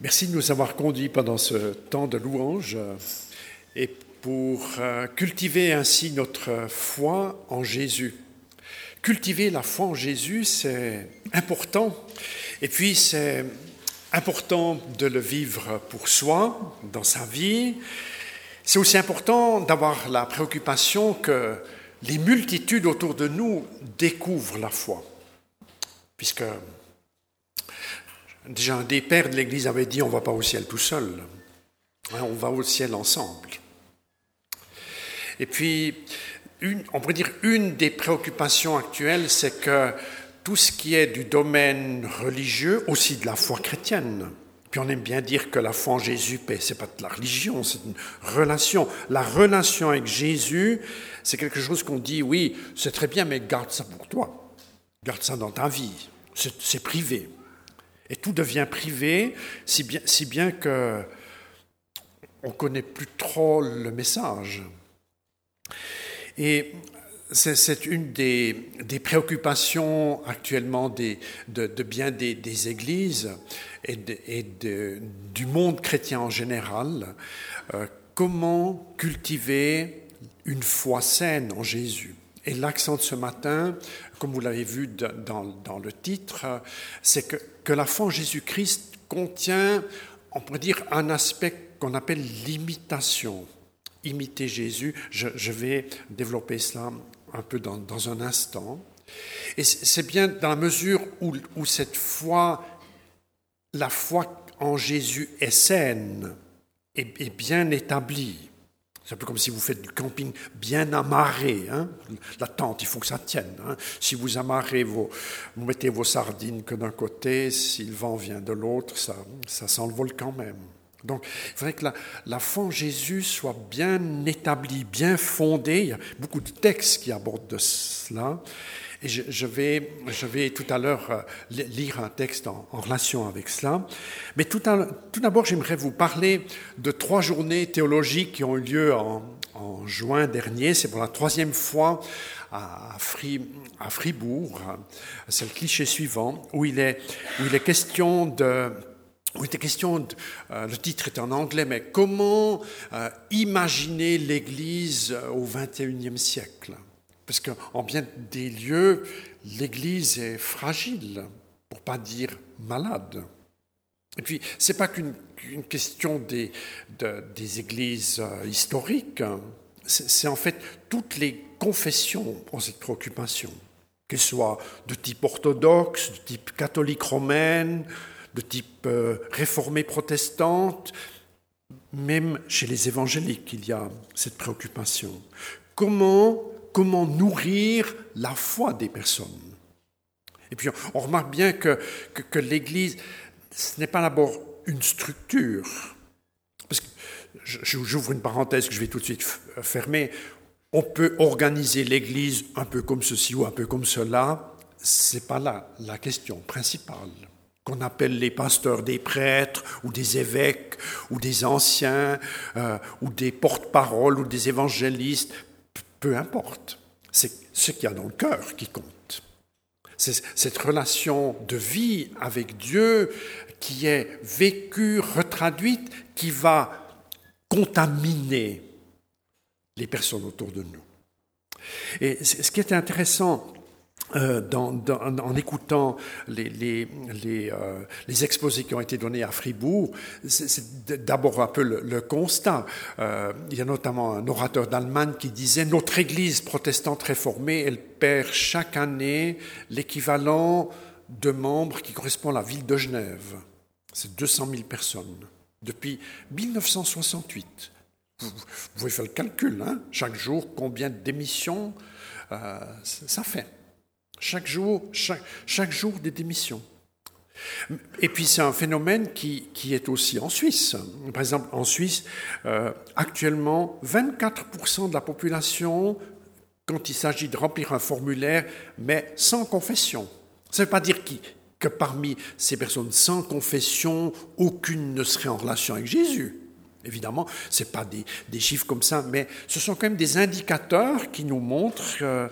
Merci de nous avoir conduits pendant ce temps de louange et pour euh, cultiver ainsi notre foi en Jésus. Cultiver la foi en Jésus, c'est important. Et puis, c'est important de le vivre pour soi, dans sa vie. C'est aussi important d'avoir la préoccupation que les multitudes autour de nous découvrent la foi. Puisque Déjà, des pères de l'Église avait dit on ne va pas au ciel tout seul, on va au ciel ensemble. Et puis, on pourrait dire une des préoccupations actuelles, c'est que tout ce qui est du domaine religieux, aussi de la foi chrétienne, puis on aime bien dire que la foi en Jésus, ben, c'est pas de la religion, c'est une relation. La relation avec Jésus, c'est quelque chose qu'on dit, oui, c'est très bien, mais garde ça pour toi. Garde ça dans ta vie. C'est privé. Et tout devient privé, si bien, si bien que on connaît plus trop le message. Et c'est une des, préoccupations actuellement de, bien des, églises et, et du monde chrétien en général. Euh, comment cultiver une foi saine en Jésus Et l'accent de ce matin, comme vous l'avez vu dans, dans, le titre, c'est que que la foi en Jésus-Christ contient, on pourrait dire, un aspect qu'on appelle l'imitation. Imiter Jésus, je, vais développer cela un peu dans, un instant. Et c'est bien dans la mesure où, cette foi, la foi en Jésus est saine, et bien établie. C'est un peu comme si vous faites du camping bien amarré. Hein. La tente, il faut que ça tienne. Hein. Si vous amarrez vos, vous mettez vos sardines que d'un côté, si le vent vient de l'autre, ça, ça s'envole quand même. Donc, il faudrait que la, la foi en Jésus soit bien établie, bien fondée. Il y a beaucoup de textes qui abordent de cela. Et je, vais, je vais tout à l'heure euh, lire un texte en, relation avec cela. Mais tout, tout d'abord, j'aimerais vous parler de trois journées théologiques qui ont eu lieu en, juin dernier. C'est pour la troisième fois à, à Fribourg. C'est le cliché suivant, où il est, où il est question de où il était question, de, euh, le titre est en anglais, mais comment euh, imaginer l'Église au XXIe siècle? Parce qu'en bien des lieux, l'Église est fragile, pour pas dire malade. Et puis, ce n'est pas qu'une question des, des églises euh, historiques, c'est en fait toutes les confessions ont cette préoccupation, qu'elles soient de type orthodoxe, de type catholique romaine, de type euh, réformée protestante, même chez les évangéliques, il y a cette préoccupation. Comment comment nourrir la foi des personnes. Et puis on remarque bien que, l'Église, ce n'est pas d'abord une structure. Parce j'ouvre une parenthèse que je vais tout de suite fermer. On peut organiser l'Église un peu comme ceci ou un peu comme cela. C'est pas là la question principale. Qu'on appelle les pasteurs des prêtres ou des évêques ou des anciens euh, ou des porte-paroles ou des évangélistes, peu importe. C'est ce qu'il y a dans le cœur qui compte. C'est cette relation de vie avec Dieu qui est vécue, retraduite, qui va contaminer les personnes autour de nous. Et ce qui est intéressant euh, en écoutant euh, les, exposés qui ont été donnés à Fribourg, c'est d'abord un peu le, constat. Euh, il y a notamment un orateur d'Allemagne qui disait Notre Église protestante réformée, elle perd chaque année l'équivalent de membres qui correspond à la ville de Genève. C'est 200 000 personnes depuis 1968. Vous, pouvez faire le calcul, hein chaque jour, combien d'émissions ça fait. Chaque jour, chaque, jour des démissions. Et puis c'est un phénomène qui, qui, est aussi en Suisse. Par exemple, en Suisse, euh, actuellement, 24% de la population, quand il s'agit de remplir un formulaire, mais sans confession. Ça ne veut pas dire que parmi ces personnes sans confession, aucune ne serait en relation avec Jésus. Évidemment, ce pas des, chiffres comme ça, mais ce sont quand même des indicateurs qui nous montrent... Euh,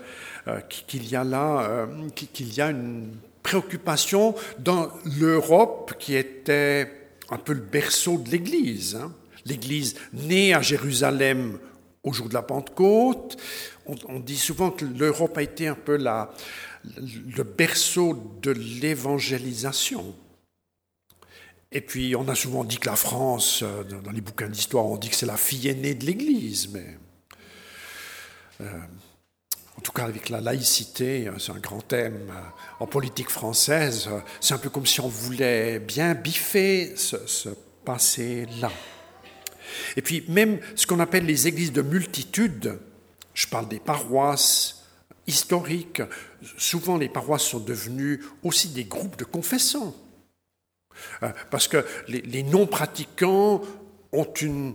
euh, qu'il y a là, euh, qu'il y a une préoccupation dans l'Europe qui était un peu le berceau de l'Église. Hein. L'Église née à Jérusalem au jour de la Pentecôte. On, dit souvent que l'Europe a été un peu la, le berceau de l'évangélisation. Et puis on a souvent dit que la France, euh, dans les bouquins d'histoire, on dit que c'est la fille aînée de l'Église, mais euh, en tout cas avec la laïcité, euh, c'est un grand thème en politique française, c'est un peu comme si on voulait bien biffer ce, ce passé-là. Et puis même ce qu'on appelle les églises de multitude, je parle des paroisses historiques, souvent les paroisses sont devenues aussi des groupes de confessants. Euh, parce que les, non-pratiquants ont, une,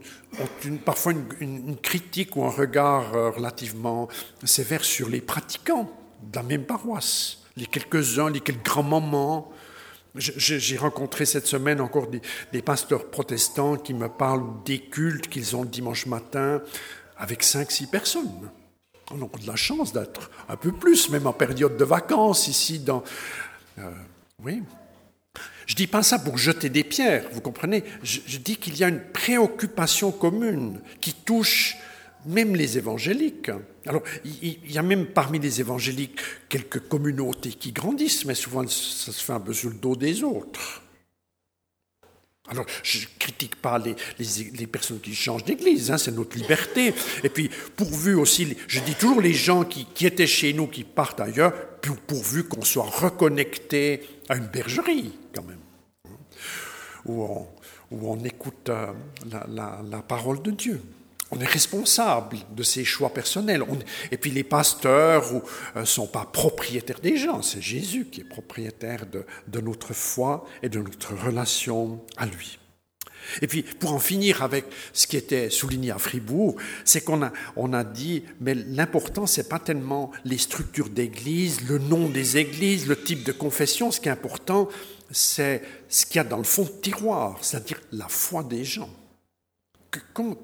parfois une, critique ou un regard euh, relativement sévère sur les pratiquants de la même paroisse, les quelques-uns, les quelques grands moments. J'ai rencontré cette semaine encore des, pasteurs protestants qui me parlent des cultes qu'ils ont le dimanche matin avec 5-6 personnes. On a de la chance d'être un peu plus, même en période de vacances ici. Dans, euh, oui, je ne dis pas ça pour jeter des pierres, vous comprenez? Je, dis qu'il y a une préoccupation commune qui touche même les évangéliques. Alors, il, y a même parmi les évangéliques quelques communautés qui grandissent, mais souvent ça se fait un peu sur le dos des autres. Alors, je ne critique pas les, personnes qui changent d'église, hein, c'est notre liberté. Et puis, pourvu aussi, je dis toujours les gens qui, étaient chez nous, qui partent ailleurs, pourvu qu'on soit reconnecté à une bergerie, quand même où on, où on écoute euh, la, parole de Dieu. On est responsable de ses choix personnels. et puis les pasteurs ne euh, sont pas propriétaires des gens, c'est Jésus qui est propriétaire de, notre foi et de notre relation à lui. Et puis, pour en finir avec ce qui était souligné à Fribourg, c'est qu'on a, a dit, mais l'important, c'est pas tellement les structures d'église, le nom des églises, le type de confession. Ce qui est important, c'est ce qu'il y a dans le fond de tiroir, c'est-à-dire la foi des gens.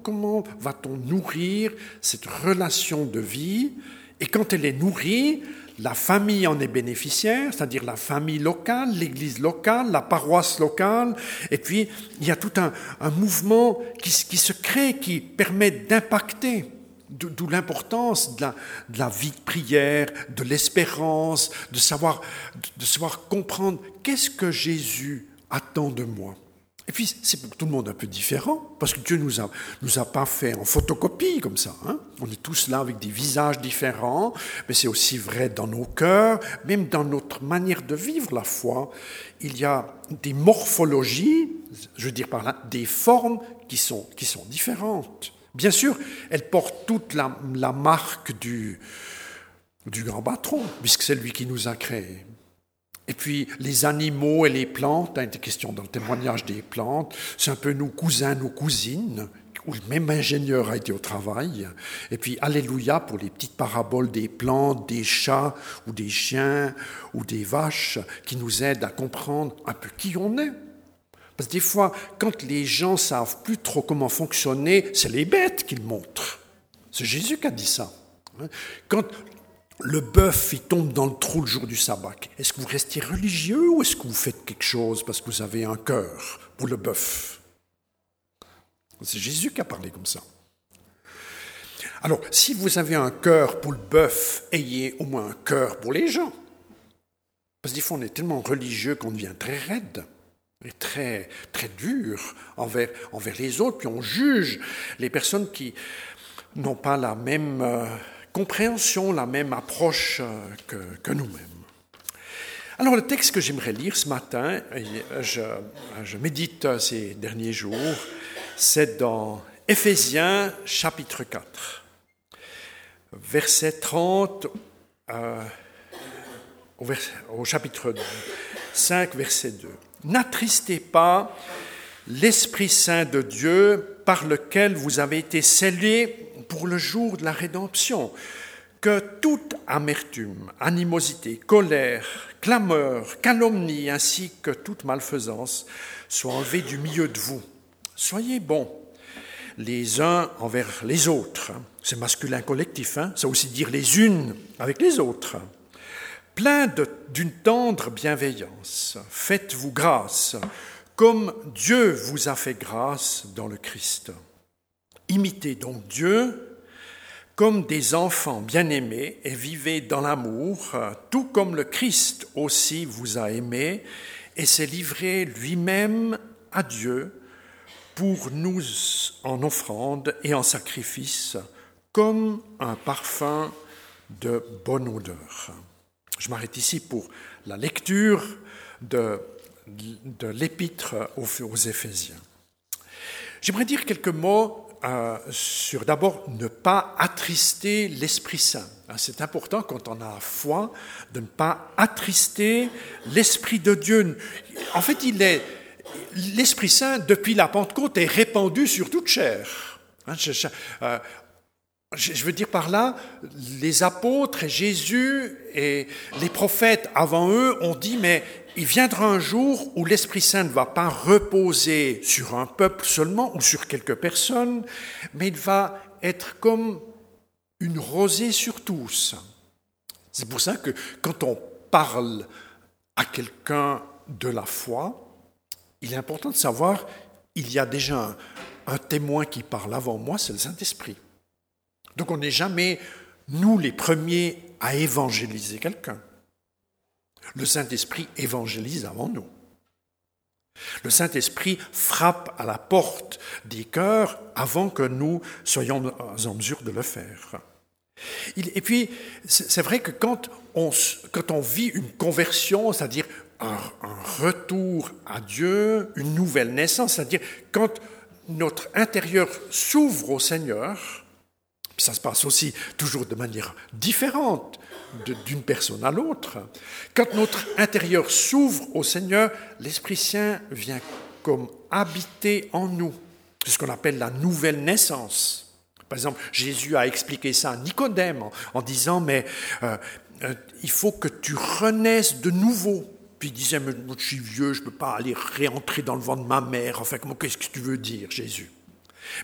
Comment, va-t-on nourrir cette relation de vie? Et quand elle est nourrie, la famille en est bénéficiaire, c'est-à-dire la famille locale, l'église locale, la paroisse locale, et puis il y a tout un, mouvement qui, se crée, qui permet d'impacter, d'où l'importance de la, vie de prière, de l'espérance, de savoir, de savoir comprendre qu'est-ce que Jésus attend de moi. Et puis, c'est pour tout le monde un peu différent, parce que Dieu nous a, nous a pas fait en photocopie comme ça. Hein. On est tous là avec des visages différents, mais c'est aussi vrai dans nos cœurs, même dans notre manière de vivre la foi. Il y a des morphologies, je veux dire par là, des formes qui sont, qui sont différentes. Bien sûr, elles portent toute la, la marque du, du grand patron, puisque c'est lui qui nous a créés. Et puis les animaux et les plantes, il était question dans le témoignage des plantes, c'est un peu nos cousins, nos cousines, où le même ingénieur a été au travail. Et puis Alléluia pour les petites paraboles des plantes, des chats ou des chiens ou des vaches qui nous aident à comprendre un peu qui on est. Parce que des fois, quand les gens savent plus trop comment fonctionner, c'est les bêtes qui le montrent. C'est Jésus qui a dit ça. Quand le bœuf, il tombe dans le trou le jour du sabbat. Est-ce que vous restez religieux ou est-ce que vous faites quelque chose parce que vous avez un cœur pour le bœuf? C'est Jésus qui a parlé comme ça. Alors, si vous avez un cœur pour le bœuf, ayez au moins un cœur pour les gens. Parce que des fois, on est tellement religieux qu'on devient très raide et très, très dur envers, envers les autres, puis on juge les personnes qui n'ont pas la même... Euh, compréhension, la même approche euh, que, nous-mêmes. Alors le texte que j'aimerais lire ce matin, je, médite ces derniers jours, c'est dans Éphésiens chapitre 4, verset 30 euh, au, au chapitre 5, verset 2. N'attristez pas l'Esprit Saint de Dieu par lequel vous avez été scellés pour le jour de la rédemption, que toute amertume, animosité, colère, clameur, calomnie, ainsi que toute malfaisance soit enlevée du milieu de vous. Soyez bons les uns envers les autres. C'est masculin collectif, hein ça aussi dire les unes avec les autres. Plein d'une tendre bienveillance, faites-vous grâce comme Dieu vous a fait grâce dans le Christ. Imitez donc Dieu comme des enfants bien-aimés et vivez dans l'amour, tout comme le Christ aussi vous a aimé et s'est livré lui-même à Dieu pour nous en offrande et en sacrifice, comme un parfum de bonne odeur. Je m'arrête ici pour la lecture de, de l'épître aux, aux Éphésiens. J'aimerais dire quelques mots euh, sur d'abord ne pas attrister l'Esprit Saint. Hein, c'est important quand on a foi de ne pas attrister l'Esprit de Dieu. En fait, il est l'Esprit Saint, depuis la Pentecôte, est répandu sur toute chair. Hein, euh, je veux dire par là, les apôtres et Jésus et les prophètes avant eux ont dit, mais il viendra un jour où l'Esprit Saint ne va pas reposer sur un peuple seulement ou sur quelques personnes, mais il va être comme une rosée sur tous. C'est pour ça que quand on parle à quelqu'un de la foi, il est important de savoir, il y a déjà un, témoin qui parle avant moi, c'est le Saint-Esprit. Donc on n'est jamais, nous, les premiers à évangéliser quelqu'un. Le Saint-Esprit évangélise avant nous. Le Saint-Esprit frappe à la porte des cœurs avant que nous soyons en mesure de le faire. Et puis, c'est vrai que quand on, vit une conversion, c'est-à-dire un, retour à Dieu, une nouvelle naissance, c'est-à-dire quand notre intérieur s'ouvre au Seigneur, ça se passe aussi toujours de manière différente d'une personne à l'autre. Quand notre intérieur s'ouvre au Seigneur, l'Esprit Saint vient comme habiter en nous. C'est ce qu'on appelle la nouvelle naissance. Par exemple, Jésus a expliqué ça à Nicodème en, disant, mais euh, euh, il faut que tu renaisses de nouveau. Puis il disait, mais je suis vieux, je ne peux pas aller réentrer dans le ventre de ma mère. Enfin, qu'est-ce que tu veux dire, Jésus?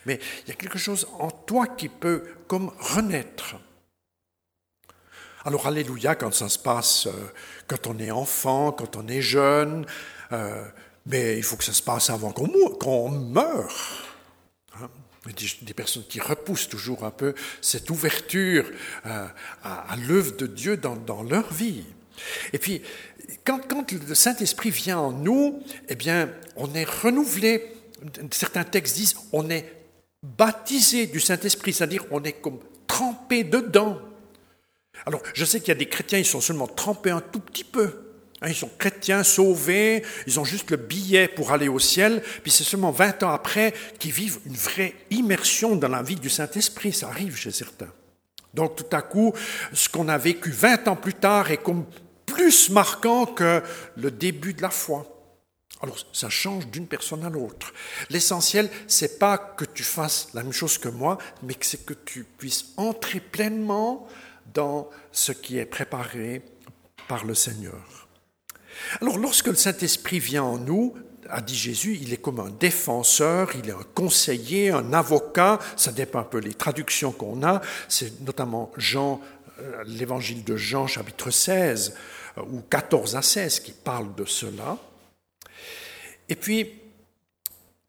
Mais il y a quelque chose en toi qui peut comme renaître. Alors, alléluia, quand ça se passe, euh, quand on est enfant, quand on est jeune, euh, mais il faut que ça se passe avant qu'on meure. Hein. Des, personnes qui repoussent toujours un peu cette ouverture euh, à, l'œuvre de Dieu dans, leur vie. Et puis, quand, quand le Saint-Esprit vient en nous, eh bien, on est renouvelé. Certains textes disent on est baptisé du Saint-Esprit, c'est-à-dire on est comme trempé dedans. Alors, je sais qu'il y a des chrétiens, ils sont seulement trempés un tout petit peu. Hein, ils sont chrétiens, sauvés, ils ont juste le billet pour aller au ciel, puis c'est seulement 20 ans après qu'ils vivent une vraie immersion dans la vie du Saint-Esprit. Ça arrive chez certains. Donc, tout à coup, ce qu'on a vécu 20 ans plus tard est comme plus marquant que le début de la foi. Alors, ça change d'une personne à l'autre. L'essentiel, c'est pas que tu fasses la même chose que moi, mais que c'est que tu puisses entrer pleinement dans ce qui est préparé par le Seigneur. Alors lorsque le Saint-Esprit vient en nous, a dit Jésus, il est comme un défenseur, il est un conseiller, un avocat, ça dépend un peu des traductions qu'on a, c'est notamment Jean, euh, l'évangile de Jean chapitre 16 euh, ou 14 à 16 qui parle de cela. Et puis,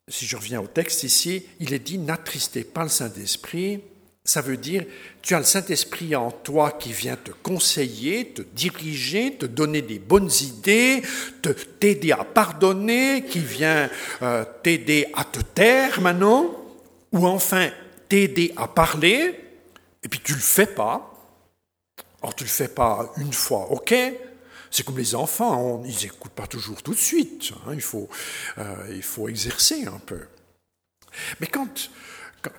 si je reviens au texte ici, il est dit, n'attristez pas le Saint-Esprit, ça veut dire, tu as le Saint-Esprit en toi qui vient te conseiller, te diriger, te donner des bonnes idées, te t'aider à pardonner, qui vient euh, t'aider à te taire maintenant, ou enfin t'aider à parler, et puis tu le fais pas. Alors tu le fais pas une fois, ok? C'est comme les enfants, ils n'écoutent pas toujours tout de suite. Hein, il, faut, euh, il faut exercer un peu. Mais quand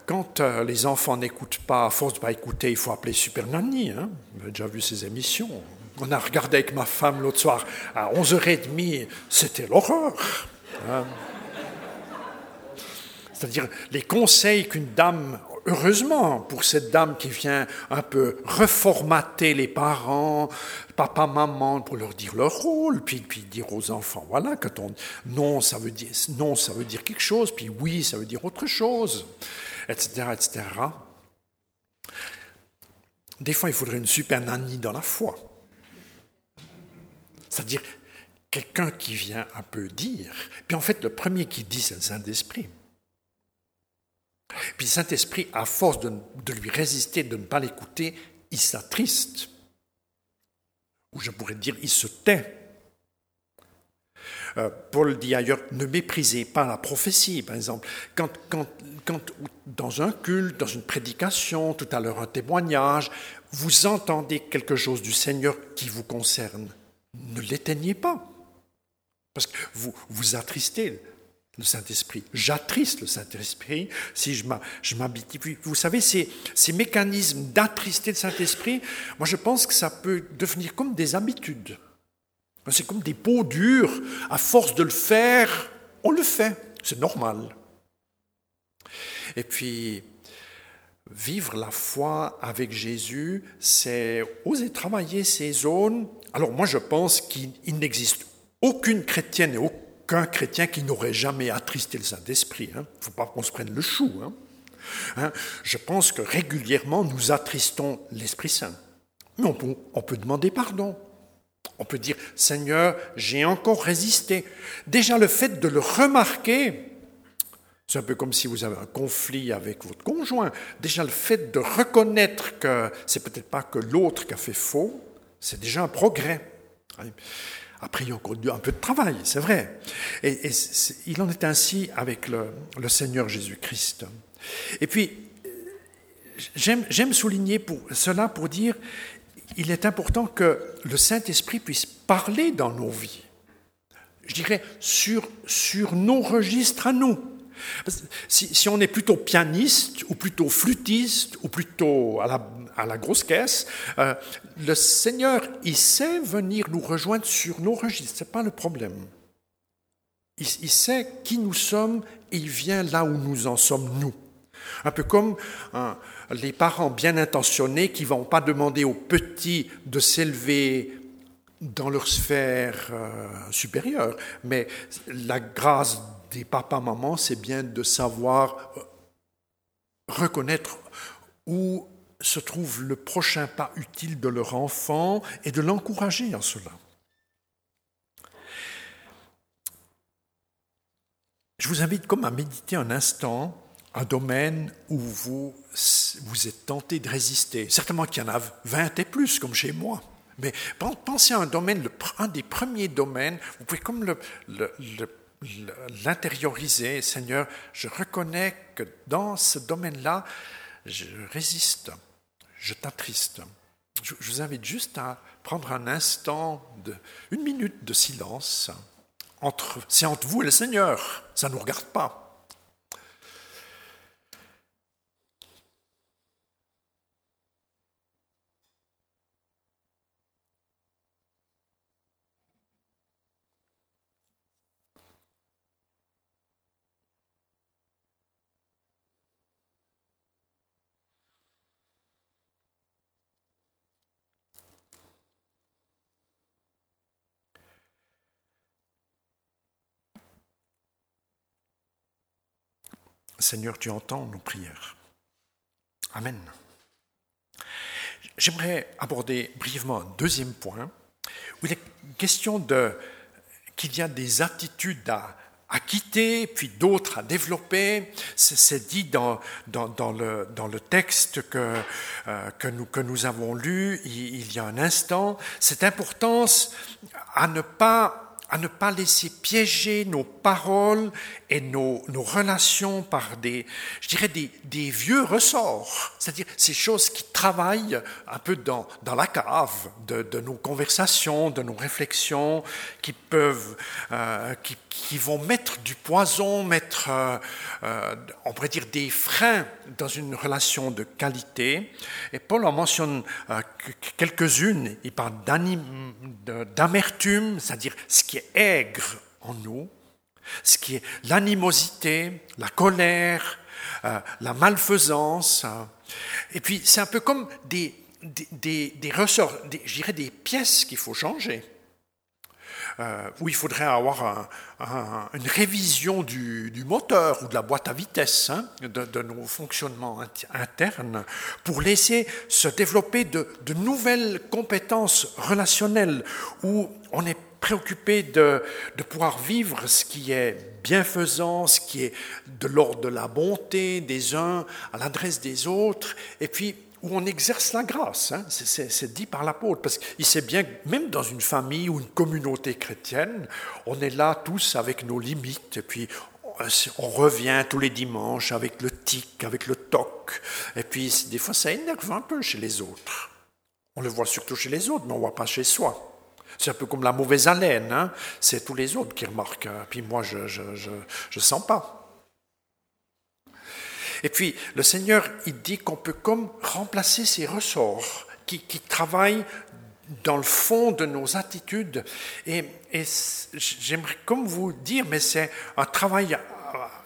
quand euh, les enfants n'écoutent pas, à force de pas écouter, il faut appeler Super Nanny. Hein. A déjà vu ces émissions. On a regardé avec ma femme l'autre soir à 11h30, c'était l'horreur. Hein. C'est-à-dire les conseils qu'une dame, heureusement pour cette dame qui vient un peu reformater les parents, papa, maman, pour leur dire leur rôle, puis, puis dire aux enfants, voilà, quand on non, ça veut dire non, ça veut dire quelque chose, puis oui, ça veut dire autre chose etc., etc. Des fois, il faudrait une super nanny dans la foi. C'est-à-dire quelqu'un qui vient un peu dire. Puis en fait, le premier qui dit, c'est le Saint-Esprit. Puis le Saint-Esprit, à force de, lui résister, de ne pas l'écouter, il s'attriste. Ou je pourrais dire, il se tait. Euh, Paul dit ailleurs, ne méprisez pas la prophétie, par exemple. Quand, quand, quand dans un culte, dans une prédication, tout à l'heure un témoignage, vous entendez quelque chose du Seigneur qui vous concerne, ne l'éteignez pas. Parce que vous vous attristez le Saint-Esprit. J'attriste le Saint-Esprit si je m'habitue. Vous savez, ces, ces mécanismes d'attrister le Saint-Esprit, moi je pense que ça peut devenir comme des habitudes. C'est comme des peaux dures. À force de le faire, on le fait. C'est normal. Et puis, vivre la foi avec Jésus, c'est oser travailler ces zones. Alors moi je pense qu'il n'existe aucune chrétienne et aucun chrétien qui n'aurait jamais attristé le Saint-Esprit. Il hein. ne faut pas qu'on se prenne le chou. Hein. Hein, je pense que régulièrement nous attristons l'Esprit Saint. Mais on peut demander pardon. On peut dire, Seigneur, j'ai encore résisté. Déjà le fait de le remarquer, c'est un peu comme si vous avez un conflit avec votre conjoint. Déjà le fait de reconnaître que c'est peut-être pas que l'autre qui a fait faux, c'est déjà un progrès. Après, il y a encore un peu de travail, c'est vrai. Et, il en est ainsi avec le, le Seigneur Jésus-Christ. Et puis, j'aime souligner pour cela pour dire, il est important que le Saint-Esprit puisse parler dans nos vies. Je dirais sur, sur nos registres à nous. Si, on est plutôt pianiste ou plutôt flûtiste ou plutôt à la, à la grosse caisse, euh, le Seigneur, il sait venir nous rejoindre sur nos registres, ce n'est pas le problème. Il, il, sait qui nous sommes et il vient là où nous en sommes, nous. Un peu comme les parents bien intentionnés qui ne vont pas demander aux petits de s'élever dans leur sphère euh, supérieure, mais la grâce des papas-mamans, c'est bien de savoir euh, reconnaître où se trouve le prochain pas utile de leur enfant et de l'encourager en cela. Je vous invite comme à méditer un instant un domaine où vous, vous êtes tenté de résister. Certainement qu'il y en a 20 et plus, comme chez moi. Mais pensez à un domaine, un des premiers domaines, vous pouvez comme l'intérioriser. Seigneur, je reconnais que dans ce domaine-là, je résiste, je t'attriste. Je, vous invite juste à prendre un instant, une minute de silence. C'est entre vous et le Seigneur, ça ne nous regarde pas. Seigneur, tu entends nos prières. Amen. J'aimerais aborder brièvement un deuxième point, où il est question de qu'il y a des attitudes à, quitter, puis d'autres à développer. C'est dit dans, dans, le, dans, le, texte que, euh, que, nous, que nous avons lu il y a un instant, cette importance à ne pas à ne pas laisser piéger nos paroles et nos, nos relations par des, je dirais, des, des vieux ressorts, c'est-à-dire ces choses qui travaillent un peu dans, dans la cave de, de nos conversations, de nos réflexions, qui peuvent, euh, qui, qui, vont mettre du poison, mettre, euh, euh, on pourrait dire, des freins dans une relation de qualité. Et Paul en mentionne quelques-unes. Il parle d'amertume, c'est-à-dire ce qui aigre en nous, ce qui est l'animosité, la colère, euh, la malfaisance. Et puis c'est un peu comme des, des, des, dirais des pièces qu'il faut changer. Euh, où il faudrait avoir une révision du, moteur ou de la boîte à vitesse hein, de, nos fonctionnements internes pour laisser se développer de, de nouvelles compétences relationnelles où on est préoccupé de, de, pouvoir vivre ce qui est bienfaisant, ce qui est de l'ordre de la bonté des uns à l'adresse des autres, et puis où on exerce la grâce. Hein. C'est dit par l'apôtre, parce qu'il sait bien que même dans une famille ou une communauté chrétienne, on est là tous avec nos limites, et puis on revient tous les dimanches avec le tic, avec le toc, et puis des fois ça énerve un peu chez les autres. On le voit surtout chez les autres, mais on ne voit pas chez soi. C'est un peu comme la mauvaise haleine, hein. c'est tous les autres qui remarquent, hein. puis moi je ne je, je, je sens pas. Et puis le Seigneur, il dit qu'on peut comme remplacer ces ressorts qui, qui travaillent dans le fond de nos attitudes. Et, et j'aimerais comme vous dire, mais c'est un travail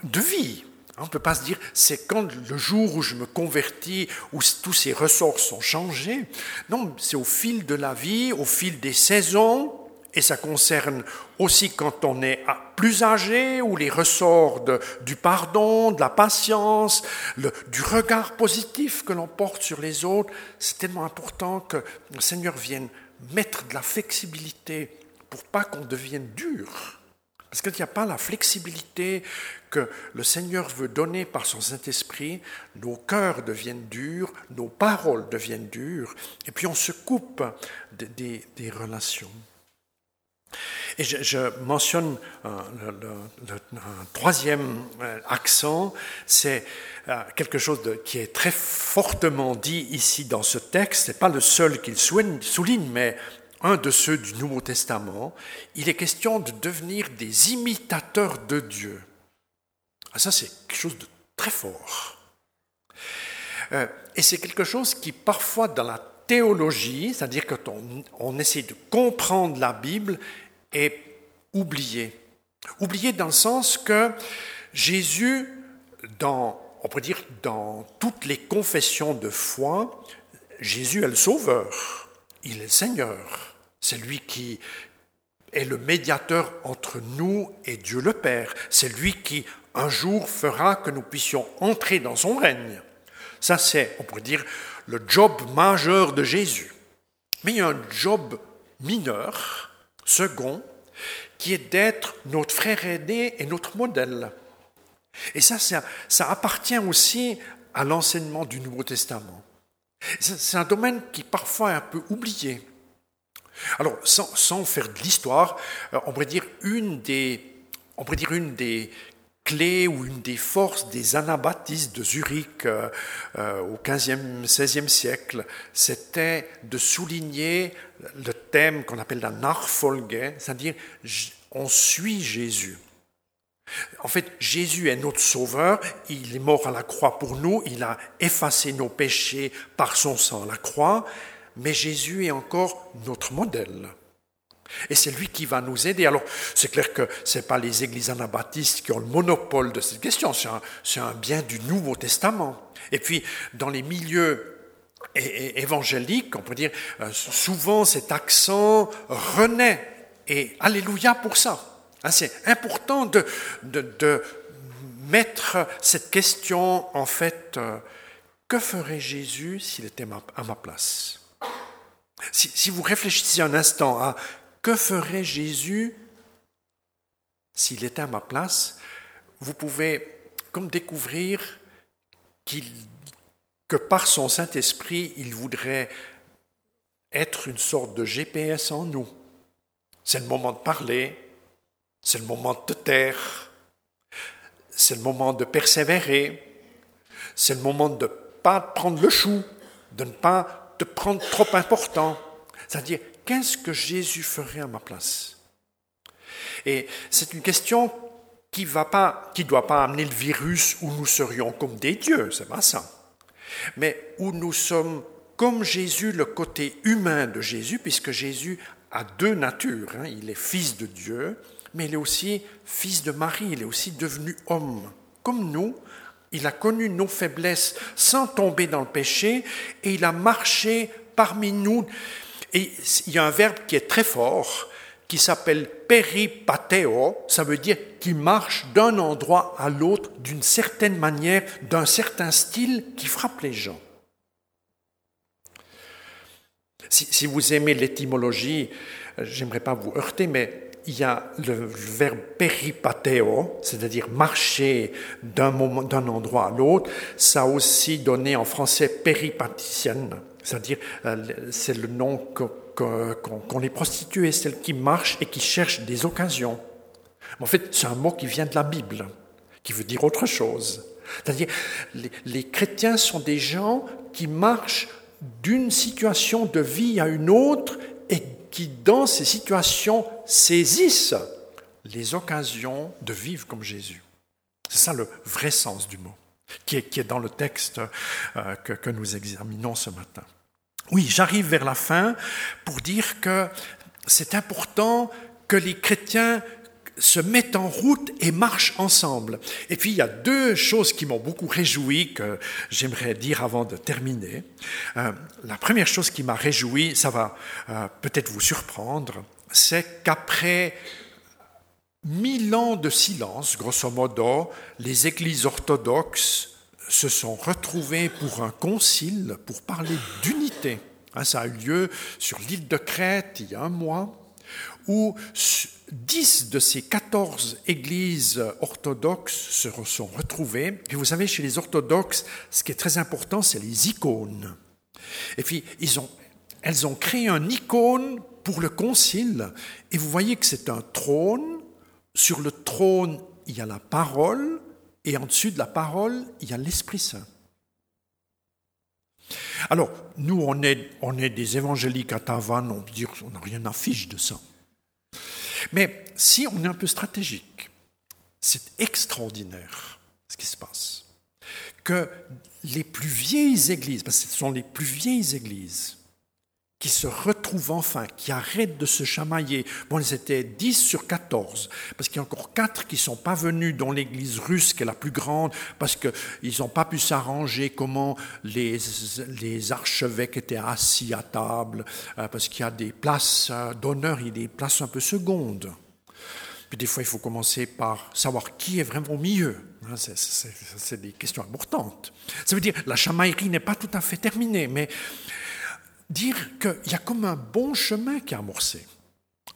de vie. On ne peut pas se dire, c'est quand le jour où je me convertis, où tous ces ressorts sont changés. Non, c'est au fil de la vie, au fil des saisons, et ça concerne aussi quand on est plus âgé, où les ressorts du pardon, de la patience, du regard positif que l'on porte sur les autres. C'est tellement important que le Seigneur vienne mettre de la flexibilité pour pas qu'on devienne dur. Parce qu'il n'y a pas la flexibilité que le Seigneur veut donner par son Saint-Esprit, nos cœurs deviennent durs, nos paroles deviennent dures, et puis on se coupe des, relations. Et je, mentionne euh, le, troisième euh, accent, c'est euh, quelque chose qui est très fortement dit ici dans ce texte, ce n'est pas le seul qu'il souligne, mais un de ceux du Nouveau Testament, il est question de devenir des imitateurs de Dieu. Ah, ça, c'est quelque chose de très fort. Euh, et c'est quelque chose qui, parfois, dans la théologie, c'est-à-dire quand on, essaie de comprendre la Bible, est oublié. Oublié dans le sens que Jésus, dans, on pourrait dire, dans toutes les confessions de foi, Jésus est le Sauveur, il est le Seigneur. C'est lui qui est le médiateur entre nous et Dieu le Père. C'est lui qui, un jour, fera que nous puissions entrer dans son règne. Ça, c'est, on pourrait dire, le job majeur de Jésus. Mais il y a un job mineur, second, qui est d'être notre frère aîné et notre modèle. Et ça, ça, ça appartient aussi à l'enseignement du Nouveau Testament. C'est un domaine qui parfois est un peu oublié. Alors, sans, faire de l'histoire, euh, on pourrait dire une des, on ou une des forces des anabaptistes de Zurich euh, euh, au 15e, 16e siècle, c'était de souligner le thème qu'on appelle la Nachfolge, c'est-à-dire on suit Jésus. En fait, Jésus est notre sauveur, il est mort à la croix pour nous, il a effacé nos péchés par son sang à la croix, mais Jésus est encore notre modèle. Et c'est lui qui va nous aider. Alors, c'est clair que ce n'est pas les églises anabaptistes qui ont le monopole de cette question, c'est un, bien du Nouveau Testament. Et puis, dans les milieux évangéliques, on peut dire, euh, souvent cet accent renaît. Et Alléluia pour ça. Hein, c'est important de, de, de, mettre cette question, en fait, euh, que ferait Jésus s'il était à ma place? Si, vous réfléchissez un instant à que ferait Jésus s'il était à ma place, vous pouvez comme découvrir que par son Saint-Esprit, il voudrait être une sorte de GPS en nous. C'est le moment de parler, c'est le moment de te taire, c'est le moment de persévérer, c'est le moment de ne pas prendre le chou, de ne pas de prendre trop important. C'est-à-dire, qu'est-ce que Jésus ferait à ma place? Et c'est une question qui ne doit pas amener le virus où nous serions comme des dieux, c'est pas ça. Mais où nous sommes comme Jésus, le côté humain de Jésus, puisque Jésus a deux natures. Hein. Il est fils de Dieu, mais il est aussi fils de Marie, il est aussi devenu homme. Comme nous, il a connu nos faiblesses sans tomber dans le péché et il a marché parmi nous. Et il y a un verbe qui est très fort qui s'appelle peripateo, ça veut dire qu'il marche d'un endroit à l'autre d'une certaine manière, d'un certain style qui frappe les gens. Si, vous aimez l'étymologie, euh, j'aimerais pas vous heurter, mais il y a le verbe peripateo, c'est-à-dire marcher d'un endroit à l'autre. Ça a aussi donné en français péripaticienne, c'est-à-dire euh, c'est le nom qu'ont les prostituées, celles qui marchent et qui cherchent des occasions. En fait, c'est un mot qui vient de la Bible, qui veut dire autre chose. C'est-à-dire, les, les chrétiens sont des gens qui marchent d'une situation de vie à une autre et qui, dans ces situations, saisissent les occasions de vivre comme Jésus. C'est ça le vrai sens du mot, qui est, dans le texte euh, que, que nous examinons ce matin. Oui, j'arrive vers la fin pour dire que c'est important que les chrétiens se mettent en route et marchent ensemble. Et puis il y a deux choses qui m'ont beaucoup réjoui que j'aimerais dire avant de terminer. Euh, la première chose qui m'a réjoui, ça va euh, peut-être vous surprendre, c'est qu'après mille ans de silence, grosso modo, les églises orthodoxes se sont retrouvées pour un concile pour parler d'unité. Hein, ça a eu lieu sur l'île de Crète il y a un mois, où dix de ces quatorze églises orthodoxes se sont retrouvées. Et vous savez, chez les orthodoxes, ce qui est très important, c'est les icônes. Et puis, elles ont créé un icône pour le concile. Et vous voyez que c'est un trône. Sur le trône, il y a la parole. Et en dessus de la parole, il y a l'Esprit Saint. Alors, nous, on est, on est des évangéliques à Tavannes, on n'a rien à fiche de ça. Mais si on est un peu stratégique, c'est extraordinaire ce qui se passe. Que les plus vieilles églises, parce que ce sont les plus vieilles églises, qui se retrouvent enfin, qui arrêtent de se chamailler. Bon, ils étaient 10 sur 14, parce qu'il y a encore 4 qui ne sont pas venus, dont l'église russe, qui est la plus grande, parce qu'ils n'ont pas pu s'arranger comment les, les, archevêques étaient assis à table, euh, parce qu'il y a des places euh, d'honneur et des places un peu secondes. Puis des fois, il faut commencer par savoir qui est vraiment au milieu. Hein, c'est des questions importantes. Ça veut dire la chamaillerie n'est pas tout à fait terminée, mais dire qu'il y a comme un bon chemin qui est amorcé.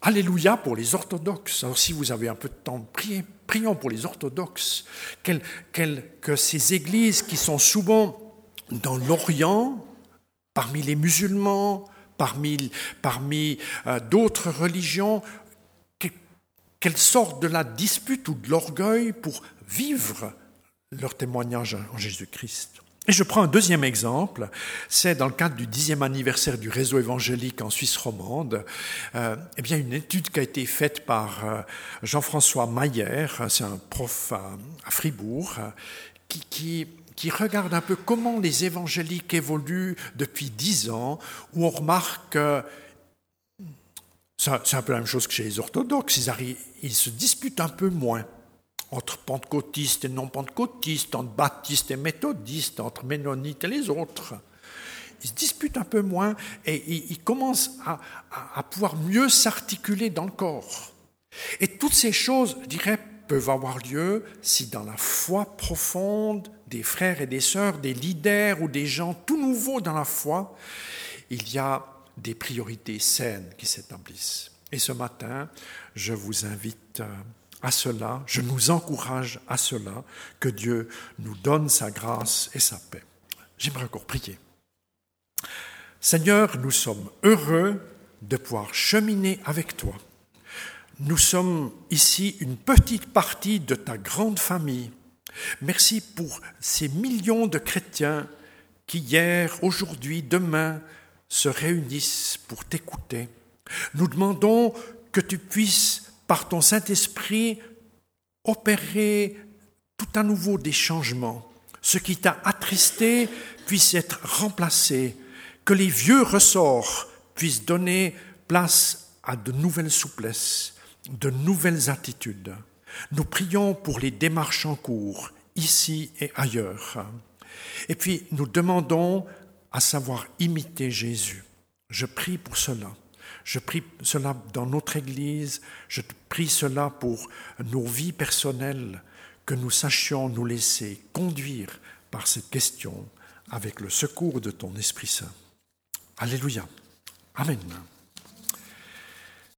Alléluia pour les orthodoxes. Alors si vous avez un peu de temps, priez, prions pour les orthodoxes. que ces églises qui sont souvent dans l'Orient, parmi les musulmans, parmi, euh, d'autres religions, qu'elles sortent de la dispute ou de l'orgueil pour vivre leur témoignage en Jésus-Christ. Et je prends un deuxième exemple, c'est dans le cadre du dixième anniversaire du réseau évangélique en Suisse romande, euh, eh bien une étude qui a été faite par euh, Jean-François Mayer, c'est un prof à, Fribourg, qui, qui, qui, regarde un peu comment les évangéliques évoluent depuis dix ans, où on remarque que c'est un peu la même chose que chez les orthodoxes, ils, ils se disputent un peu moins entre pentecôtistes et non-pentecôtistes, entre baptistes et méthodistes, entre ménonites et les autres. Ils se disputent un peu moins et ils commencent à, pouvoir mieux s'articuler dans le corps. Et toutes ces choses, je dirais, peuvent avoir lieu si dans la foi profonde des frères et des sœurs, des leaders ou des gens tout nouveaux dans la foi, il y a des priorités saines qui s'établissent. Et ce matin, je vous invite euh, cela, je nous encourage à cela, que Dieu nous donne sa grâce et sa paix. J'aimerais encore prier. Seigneur, nous sommes heureux de pouvoir cheminer avec toi. Nous sommes ici une petite partie de ta grande famille. Merci pour ces millions de chrétiens qui hier, aujourd'hui, demain se réunissent pour t'écouter. Nous demandons que tu puisses par ton Saint-Esprit, opérer tout à nouveau des changements. Ce qui t'a attristé puisse être remplacé, que les vieux ressorts puissent donner place à de nouvelles souplesses, de nouvelles attitudes. Nous prions pour les démarches en cours, ici et ailleurs. Et puis nous demandons à savoir imiter Jésus. Je prie pour cela. Je prie cela dans notre Église, je prie cela pour nos vies personnelles, que nous sachions nous laisser conduire par cette question avec le secours de ton Esprit Saint. Alléluia. Amen.